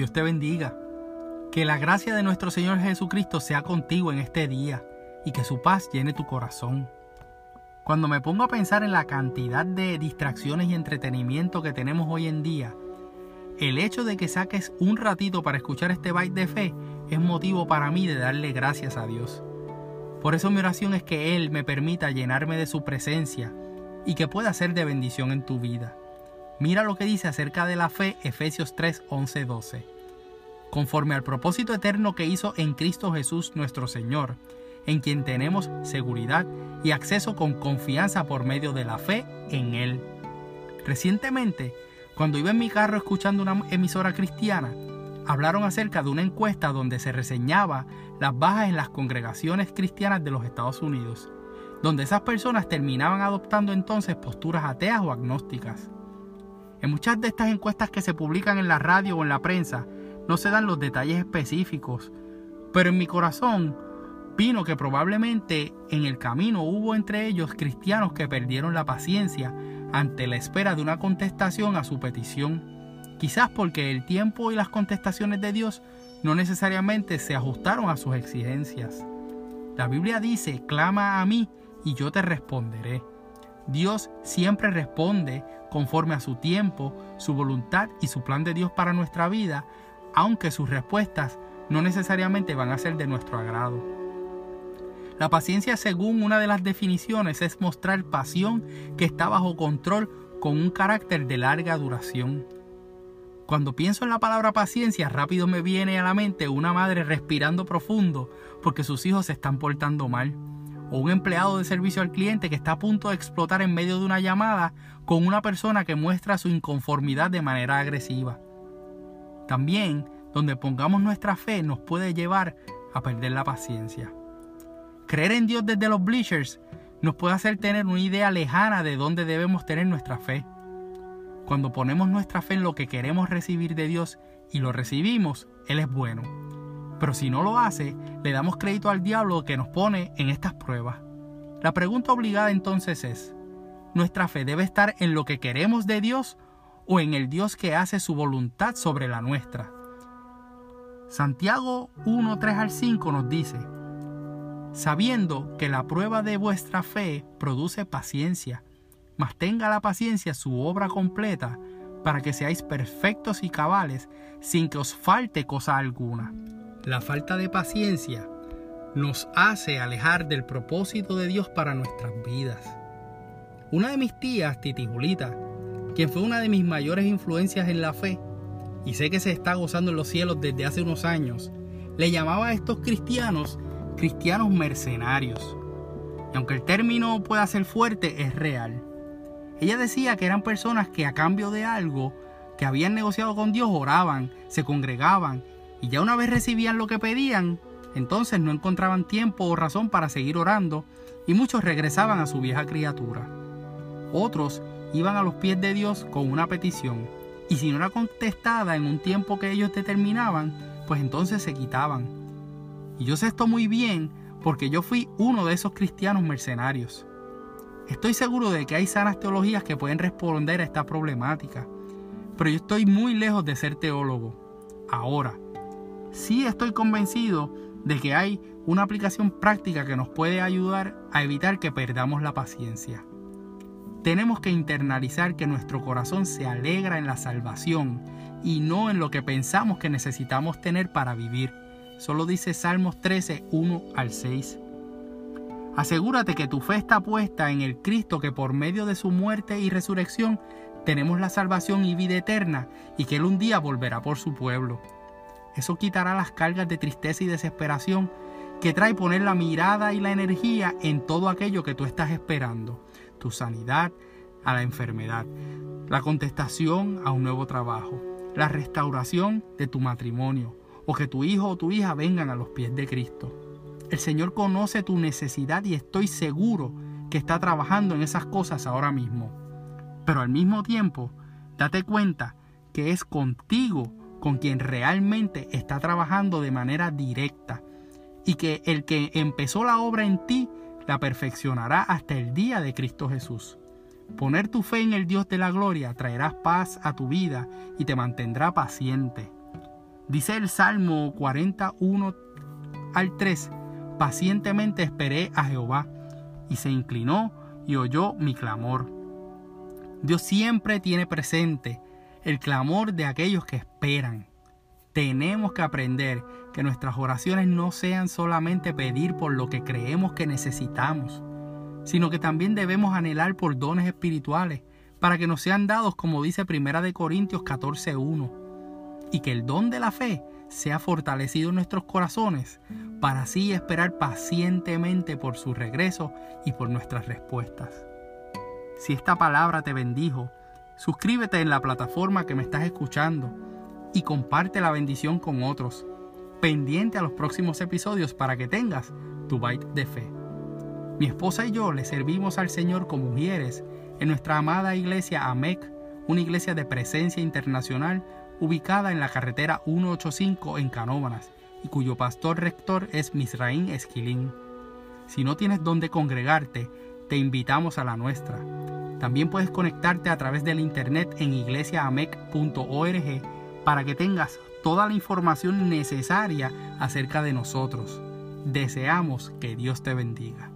Dios te bendiga. Que la gracia de nuestro Señor Jesucristo sea contigo en este día y que su paz llene tu corazón. Cuando me pongo a pensar en la cantidad de distracciones y entretenimiento que tenemos hoy en día, el hecho de que saques un ratito para escuchar este byte de fe es motivo para mí de darle gracias a Dios. Por eso mi oración es que Él me permita llenarme de su presencia y que pueda ser de bendición en tu vida. Mira lo que dice acerca de la fe Efesios 3, 11, 12. Conforme al propósito eterno que hizo en Cristo Jesús nuestro Señor, en quien tenemos seguridad y acceso con confianza por medio de la fe en Él. Recientemente, cuando iba en mi carro escuchando una emisora cristiana, hablaron acerca de una encuesta donde se reseñaba las bajas en las congregaciones cristianas de los Estados Unidos, donde esas personas terminaban adoptando entonces posturas ateas o agnósticas. En muchas de estas encuestas que se publican en la radio o en la prensa no se dan los detalles específicos, pero en mi corazón vino que probablemente en el camino hubo entre ellos cristianos que perdieron la paciencia ante la espera de una contestación a su petición, quizás porque el tiempo y las contestaciones de Dios no necesariamente se ajustaron a sus exigencias. La Biblia dice, clama a mí y yo te responderé. Dios siempre responde conforme a su tiempo, su voluntad y su plan de Dios para nuestra vida, aunque sus respuestas no necesariamente van a ser de nuestro agrado. La paciencia, según una de las definiciones, es mostrar pasión que está bajo control con un carácter de larga duración. Cuando pienso en la palabra paciencia, rápido me viene a la mente una madre respirando profundo porque sus hijos se están portando mal, o un empleado de servicio al cliente que está a punto de explotar en medio de una llamada con una persona que muestra su inconformidad de manera agresiva. También, donde pongamos nuestra fe nos puede llevar a perder la paciencia. Creer en Dios desde los bleachers nos puede hacer tener una idea lejana de dónde debemos tener nuestra fe. Cuando ponemos nuestra fe en lo que queremos recibir de Dios y lo recibimos, Él es bueno. Pero si no lo hace, le damos crédito al diablo que nos pone en estas pruebas. La pregunta obligada entonces es, ¿nuestra fe debe estar en lo que queremos de Dios o en el Dios que hace su voluntad sobre la nuestra? Santiago 1, 3 al 5 nos dice, sabiendo que la prueba de vuestra fe produce paciencia, mas tenga la paciencia su obra completa, para que seáis perfectos y cabales, sin que os falte cosa alguna. La falta de paciencia nos hace alejar del propósito de Dios para nuestras vidas. Una de mis tías, Titi Julita, quien fue una de mis mayores influencias en la fe, y sé que se está gozando en los cielos desde hace unos años, le llamaba a estos cristianos cristianos mercenarios. Y aunque el término pueda ser fuerte, es real. Ella decía que eran personas que a cambio de algo que habían negociado con Dios oraban, se congregaban y ya una vez recibían lo que pedían, entonces no encontraban tiempo o razón para seguir orando y muchos regresaban a su vieja criatura. Otros iban a los pies de Dios con una petición y si no era contestada en un tiempo que ellos determinaban, pues entonces se quitaban y yo sé esto muy bien porque yo fui uno de esos cristianos mercenarios. Estoy seguro de que hay sanas teologías que pueden responder a esta problemática, pero yo estoy muy lejos de ser teólogo. Ahora, sí estoy convencido de que hay una aplicación práctica que nos puede ayudar a evitar que perdamos la paciencia. Tenemos que internalizar que nuestro corazón se alegra en la salvación y no en lo que pensamos que necesitamos tener para vivir. Solo dice Salmos 13, 1 al 6. Asegúrate que tu fe está puesta en el Cristo que por medio de su muerte y resurrección tenemos la salvación y vida eterna y que Él un día volverá por su pueblo. Eso quitará las cargas de tristeza y desesperación que trae poner la mirada y la energía en todo aquello que tú estás esperando, tu sanidad a la enfermedad, la contestación a un nuevo trabajo, la restauración de tu matrimonio, o que tu hijo o tu hija vengan a los pies de Cristo. El Señor conoce tu necesidad y estoy seguro que está trabajando en esas cosas ahora mismo. Pero al mismo tiempo, date cuenta que es contigo con quien realmente está trabajando de manera directa y que el que empezó la obra en ti la perfeccionará hasta el día de Cristo Jesús. Poner tu fe en el Dios de la gloria traerá paz a tu vida y te mantendrá paciente. Dice el Salmo 41 al 3, pacientemente esperé a Jehová, y se inclinó y oyó mi clamor. Dios siempre tiene presente el clamor de aquellos que esperan. Tenemos que aprender que nuestras oraciones no sean solamente pedir por lo que creemos que necesitamos, sino que también debemos anhelar por dones espirituales para que nos sean dados como dice Primera de Corintios 14:1, y que el don de la fe sea fortalecido en nuestros corazones para así esperar pacientemente por su regreso y por nuestras respuestas. Si esta palabra te bendijo, suscríbete en la plataforma que me estás escuchando y comparte la bendición con otros, pendiente a los próximos episodios para que tengas tu bite de fe. Mi esposa y yo le servimos al Señor como mujeres en nuestra amada iglesia AMEC, una iglesia de presencia internacional ubicada en la carretera 185 en Canóvanas y cuyo pastor rector es Misraín Esquilín. Si no tienes dónde congregarte, te invitamos a la nuestra. También puedes conectarte a través del internet en iglesiaamec.org para que tengas toda la información necesaria acerca de nosotros. Deseamos que Dios te bendiga.